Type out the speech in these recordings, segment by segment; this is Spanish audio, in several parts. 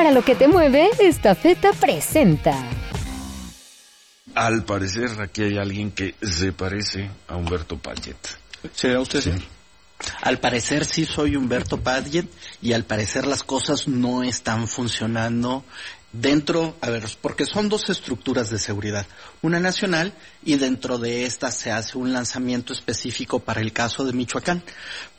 Para lo que te mueve, esta feta presenta. Al parecer aquí hay alguien que se parece a Humberto Payet. ¿Será usted? Sí. Al parecer sí soy Humberto Padgett y al parecer las cosas no están funcionando dentro, a ver, porque son dos estructuras de seguridad, una nacional y dentro de esta se hace un lanzamiento específico para el caso de Michoacán.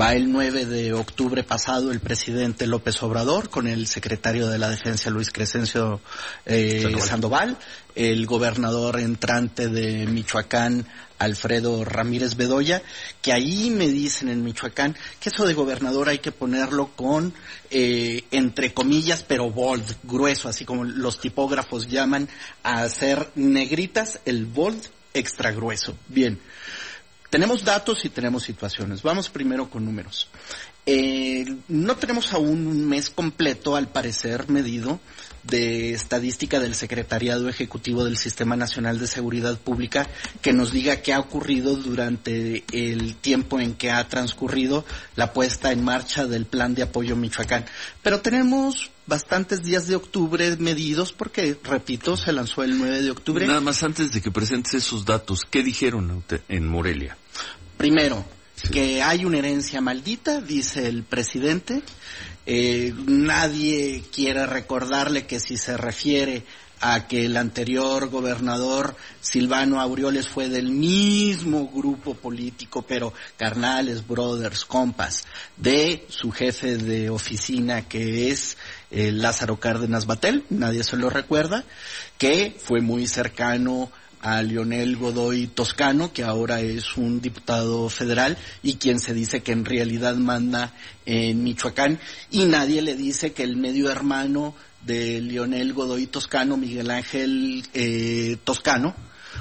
Va el 9 de octubre pasado el presidente López Obrador con el secretario de la Defensa Luis Crescencio eh, Sandoval, el gobernador entrante de Michoacán Alfredo Ramírez Bedoya, que ahí me dicen en Michoacán que eso de gobernador hay que ponerlo con, eh, entre comillas, pero bold, grueso, así como los tipógrafos llaman a hacer negritas el bold extra grueso. Bien. Tenemos datos y tenemos situaciones. Vamos primero con números. Eh, no tenemos aún un mes completo, al parecer, medido de estadística del Secretariado Ejecutivo del Sistema Nacional de Seguridad Pública que nos diga qué ha ocurrido durante el tiempo en que ha transcurrido la puesta en marcha del plan de apoyo Michoacán. Pero tenemos bastantes días de octubre medidos porque, repito, se lanzó el 9 de octubre. Nada más antes de que presentes esos datos, ¿qué dijeron en Morelia? Primero, que hay una herencia maldita, dice el presidente, eh, nadie quiere recordarle que si se refiere a que el anterior gobernador Silvano Aureoles fue del mismo grupo político, pero carnales, brothers, compas, de su jefe de oficina que es eh, Lázaro Cárdenas Batel, nadie se lo recuerda, que fue muy cercano Lionel Godoy Toscano, que ahora es un diputado federal y quien se dice que en realidad manda en Michoacán, y nadie le dice que el medio hermano de Lionel Godoy Toscano, Miguel Ángel eh, Toscano,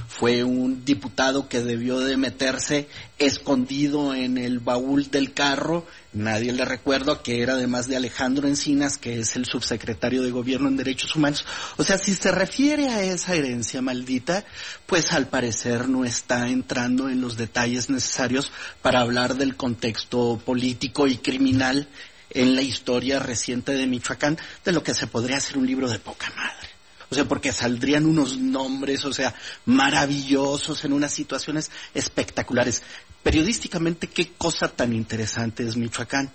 fue un diputado que debió de meterse escondido en el baúl del carro. Nadie le recuerda que era además de Alejandro Encinas, que es el subsecretario de Gobierno en Derechos Humanos. O sea, si se refiere a esa herencia maldita, pues al parecer no está entrando en los detalles necesarios para hablar del contexto político y criminal en la historia reciente de Michoacán, de lo que se podría hacer un libro de poca madre. O sea, porque saldrían unos nombres, o sea, maravillosos en unas situaciones espectaculares. Periodísticamente, qué cosa tan interesante es Michoacán.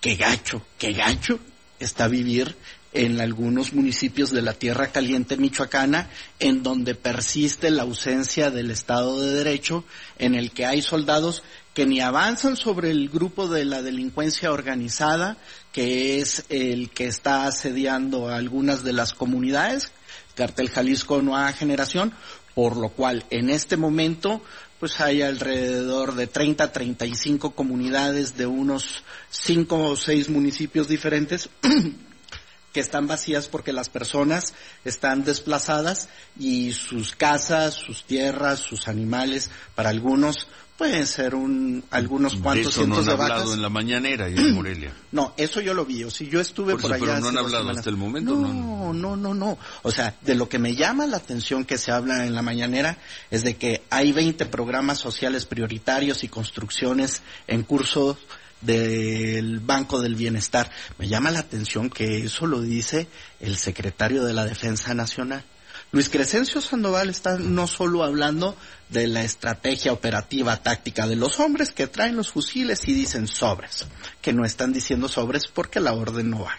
Qué gacho, qué gacho está vivir en algunos municipios de la Tierra Caliente michoacana, en donde persiste la ausencia del Estado de Derecho, en el que hay soldados que ni avanzan sobre el grupo de la delincuencia organizada, que es el que está asediando a algunas de las comunidades, Cartel Jalisco Nueva Generación, por lo cual en este momento pues hay alrededor de 30, 35 comunidades de unos 5 o 6 municipios diferentes que están vacías porque las personas están desplazadas y sus casas, sus tierras, sus animales, para algunos pueden ser un algunos cuantos de cientos no han hablado en la mañanera y en Morelia. No, eso yo lo vi. O si yo estuve por, por allá. Pero no han hablado semanas. hasta el momento, no, ¿no? no, no, no. O sea, de lo que me llama la atención que se habla en la mañanera es de que hay 20 programas sociales prioritarios y construcciones en curso del Banco del Bienestar. Me llama la atención que eso lo dice el secretario de la Defensa Nacional. Luis Crescencio Sandoval está no solo hablando de la estrategia operativa táctica de los hombres que traen los fusiles y dicen sobres, que no están diciendo sobres porque la orden no baja,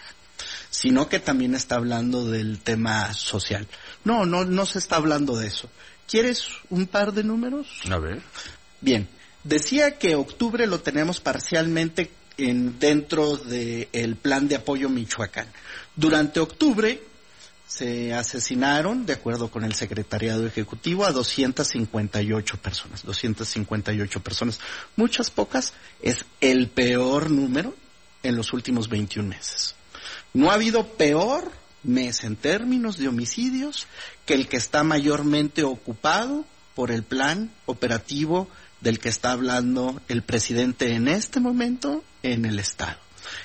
sino que también está hablando del tema social. No, no, no se está hablando de eso. ¿Quieres un par de números? A ver. Bien, decía que octubre lo tenemos parcialmente en, dentro del plan de apoyo Michoacán. Durante octubre se asesinaron, de acuerdo con el Secretariado Ejecutivo, a 258 personas. 258 personas. Muchas pocas. Es el peor número en los últimos 21 meses. No ha habido peor mes en términos de homicidios que el que está mayormente ocupado por el plan operativo del que está hablando el presidente en este momento en el Estado.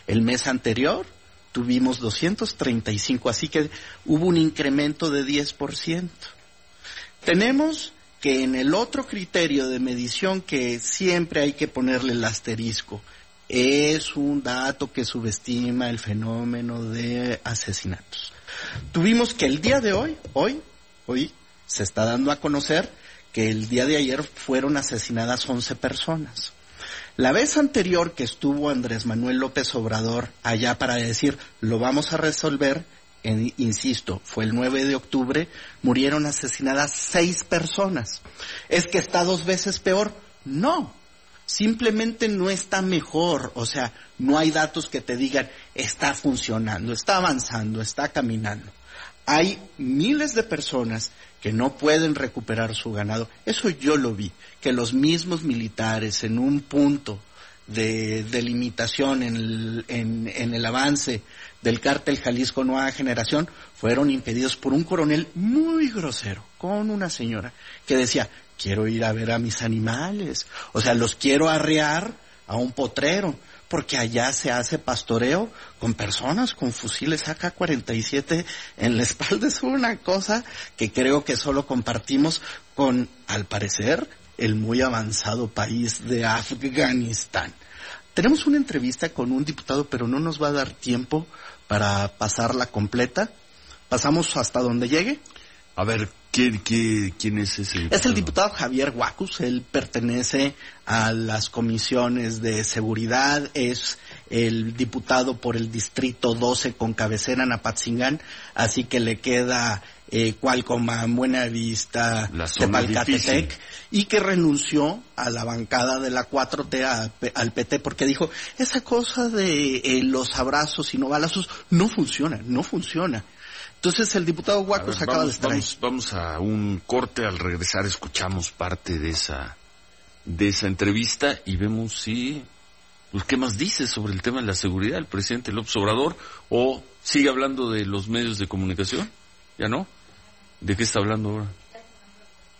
El mes anterior tuvimos 235, así que hubo un incremento de 10%. Tenemos que en el otro criterio de medición que siempre hay que ponerle el asterisco, es un dato que subestima el fenómeno de asesinatos. Tuvimos que el día de hoy, hoy, hoy, se está dando a conocer que el día de ayer fueron asesinadas 11 personas. La vez anterior que estuvo Andrés Manuel López Obrador allá para decir lo vamos a resolver, insisto, fue el 9 de octubre, murieron asesinadas seis personas. ¿Es que está dos veces peor? No, simplemente no está mejor, o sea, no hay datos que te digan está funcionando, está avanzando, está caminando. Hay miles de personas que no pueden recuperar su ganado. Eso yo lo vi, que los mismos militares en un punto de delimitación en el, en el avance del cártel Jalisco Nueva Generación fueron impedidos por un coronel muy grosero con una señora que decía, quiero ir a ver a mis animales, o sea, los quiero arrear a un potrero, porque allá se hace pastoreo con personas con fusiles AK-47 en la espalda. Es una cosa que creo que solo compartimos con, al parecer, el muy avanzado país de Afganistán. Tenemos una entrevista con un diputado, pero no nos va a dar tiempo para pasarla completa. Pasamos hasta donde llegue. A ver, ¿quién, quién, es ese? Diputado? Es el diputado Javier Huacus, él pertenece a las comisiones de seguridad, es el diputado por el distrito 12 con cabecera en Apatzingán, así que le queda eh, Cualcoma, Buena Vista, Tepalcatepec, y que renunció a la bancada de la 4T al PT porque dijo, esa cosa de eh, los abrazos y no balazos no funciona, no funciona. Entonces el diputado Huaco se acaba de estar vamos, vamos a un corte, al regresar escuchamos parte de esa, de esa entrevista y vemos si, pues qué más dice sobre el tema de la seguridad el presidente López Obrador o sigue hablando de los medios de comunicación, ¿ya no? ¿De qué está hablando ahora?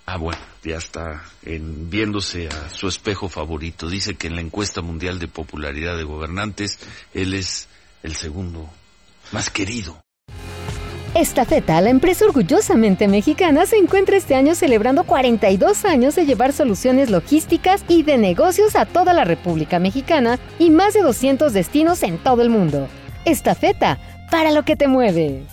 Ah, bueno, ya está en, viéndose a su espejo favorito. Dice que en la encuesta mundial de popularidad de gobernantes, él es el segundo más querido. Estafeta, la empresa orgullosamente mexicana, se encuentra este año celebrando 42 años de llevar soluciones logísticas y de negocios a toda la República Mexicana y más de 200 destinos en todo el mundo. Estafeta, para lo que te mueve.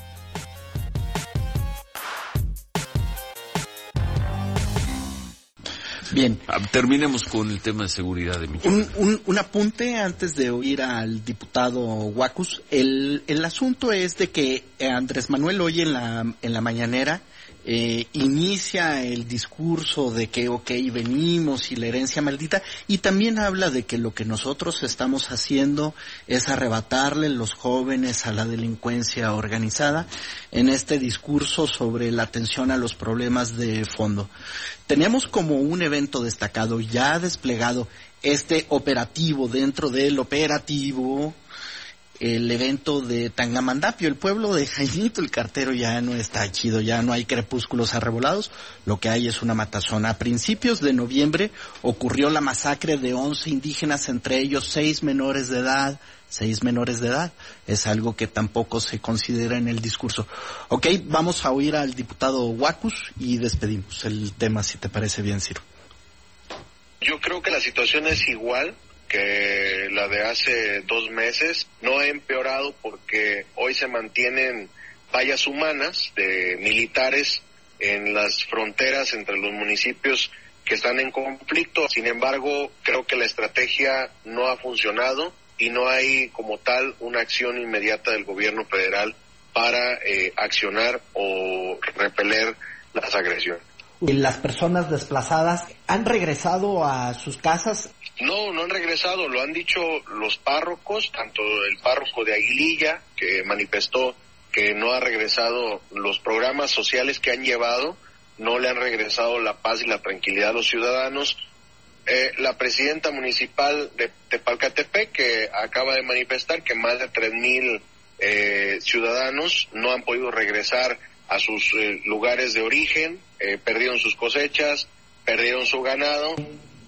Bien. Ah, terminemos con el tema de seguridad de mi un, un, apunte antes de oír al diputado Huacus. El, el asunto es de que Andrés Manuel hoy en la, en la mañanera eh, inicia el discurso de que, ok, venimos y la herencia maldita, y también habla de que lo que nosotros estamos haciendo es arrebatarle los jóvenes a la delincuencia organizada en este discurso sobre la atención a los problemas de fondo. Tenemos como un evento destacado ya desplegado este operativo dentro del operativo el evento de Tangamandapio, el pueblo de Jaimito el cartero ya no está chido, ya no hay crepúsculos arrebolados, lo que hay es una matazona. A principios de noviembre ocurrió la masacre de 11 indígenas, entre ellos seis menores de edad, seis menores de edad. Es algo que tampoco se considera en el discurso. Ok, vamos a oír al diputado Huacus y despedimos el tema, si te parece bien, Ciro. Yo creo que la situación es igual que la de hace dos meses. No ha empeorado porque hoy se mantienen vallas humanas de militares en las fronteras entre los municipios que están en conflicto. Sin embargo, creo que la estrategia no ha funcionado y no hay como tal una acción inmediata del gobierno federal para eh, accionar o repeler las agresiones. ¿Las personas desplazadas han regresado a sus casas? No, no han regresado, lo han dicho los párrocos, tanto el párroco de Aguililla, que manifestó que no ha regresado los programas sociales que han llevado, no le han regresado la paz y la tranquilidad a los ciudadanos. Eh, la presidenta municipal de Tepalcatepec, que acaba de manifestar que más de tres mil eh, ciudadanos no han podido regresar a sus eh, lugares de origen, perdieron sus cosechas, perdieron su ganado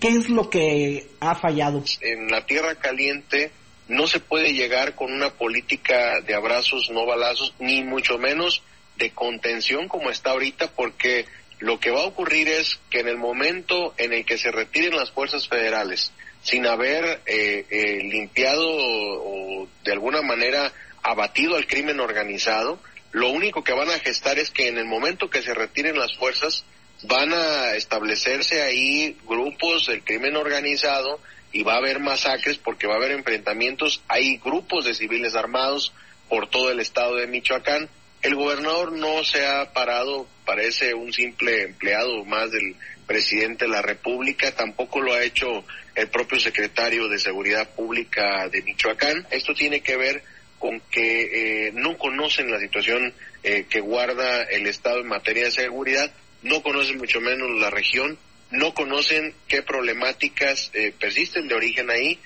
¿Qué es lo que ha fallado? En la tierra caliente no se puede llegar con una política de abrazos, no balazos, ni mucho menos de contención como está ahorita, porque lo que va a ocurrir es que en el momento en el que se retiren las fuerzas federales sin haber eh, eh, limpiado o, de alguna manera abatido al crimen organizado, lo único que van a gestar es que en el momento que se retiren las fuerzas, van a establecerse ahí grupos del crimen organizado y va a haber masacres porque va a haber enfrentamientos. Hay grupos de civiles armados por todo el estado de Michoacán. El gobernador no se ha parado, parece un simple empleado más del presidente de la República, tampoco lo ha hecho el propio secretario de Seguridad Pública de Michoacán. Esto tiene que ver con que eh, no conocen la situación eh, que guarda el Estado en materia de seguridad, no conocen mucho menos la región, no conocen qué problemáticas eh, persisten de origen ahí.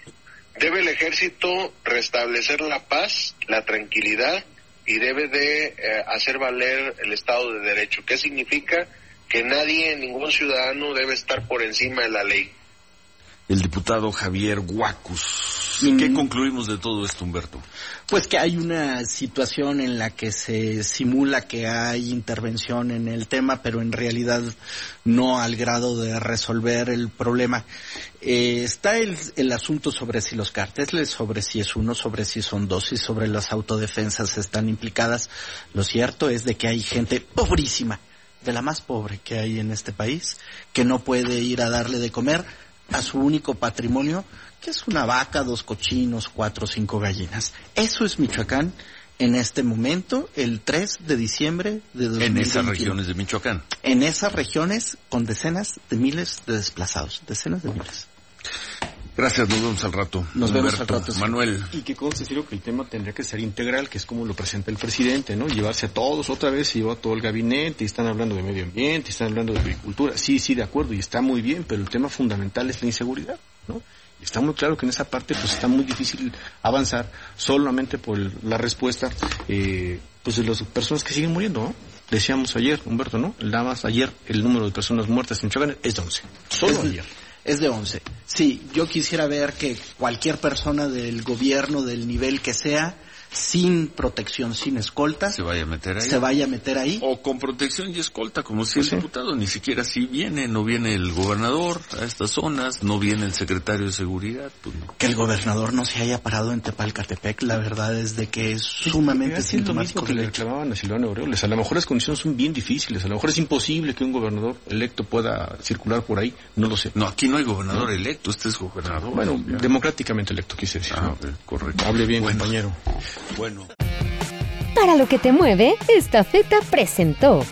Debe el ejército restablecer la paz, la tranquilidad y debe de hacer valer el Estado de Derecho. ¿Qué significa? Que nadie, ningún ciudadano debe estar por encima de la ley el diputado Javier Guacus. ¿Qué concluimos de todo esto, Humberto? Pues que hay una situación en la que se simula que hay intervención en el tema, pero en realidad no al grado de resolver el problema. Eh, está el, el, asunto sobre si los cárteles, sobre si es uno, sobre si son dos y sobre las autodefensas están implicadas. Lo cierto es de que hay gente pobrísima, de la más pobre que hay en este país, que no puede ir a darle de comer a su único patrimonio, que es una vaca, dos cochinos, cuatro o cinco gallinas. Eso es Michoacán en este momento, el 3 de diciembre de 2021. En esas regiones de Michoacán. En esas regiones con decenas de miles de desplazados, decenas de miles. Gracias, nos vemos al rato. Nos vemos al rato. Manuel. Y que conste, que el tema tendría que ser integral, que es como lo presenta el presidente, ¿no? Llevarse a todos otra vez, y llevar a todo el gabinete, y están hablando de medio ambiente, y están hablando de agricultura. Sí, sí, de acuerdo, y está muy bien, pero el tema fundamental es la inseguridad, ¿no? Y está muy claro que en esa parte, pues está muy difícil avanzar solamente por la respuesta, eh, pues de las personas que siguen muriendo, ¿no? Decíamos ayer, Humberto, ¿no? Nada más ayer el número de personas muertas en Michoacán es de 11. Solo ayer es de 11. Sí, yo quisiera ver que cualquier persona del gobierno, del nivel que sea, sin protección, sin escolta, se vaya a meter ahí. Se vaya a meter ahí. O con protección y escolta, como si el diputado, ni siquiera si viene, no viene el gobernador a estas zonas, no viene el secretario de seguridad. Pues que el gobernador no se haya parado en Tepalcatepec, la verdad es de que es sumamente es sintomático. que le reclamaban a Silvano Aureoles. A lo mejor las condiciones son bien difíciles, a lo mejor es imposible que un gobernador electo pueda circular por ahí, no lo sé. No, aquí no hay gobernador electo, este es gobernador. Bueno, democráticamente electo, quise decir. Ah, correcto. Hable bien, compañero. Bueno. Para lo que te mueve, esta feta presentó.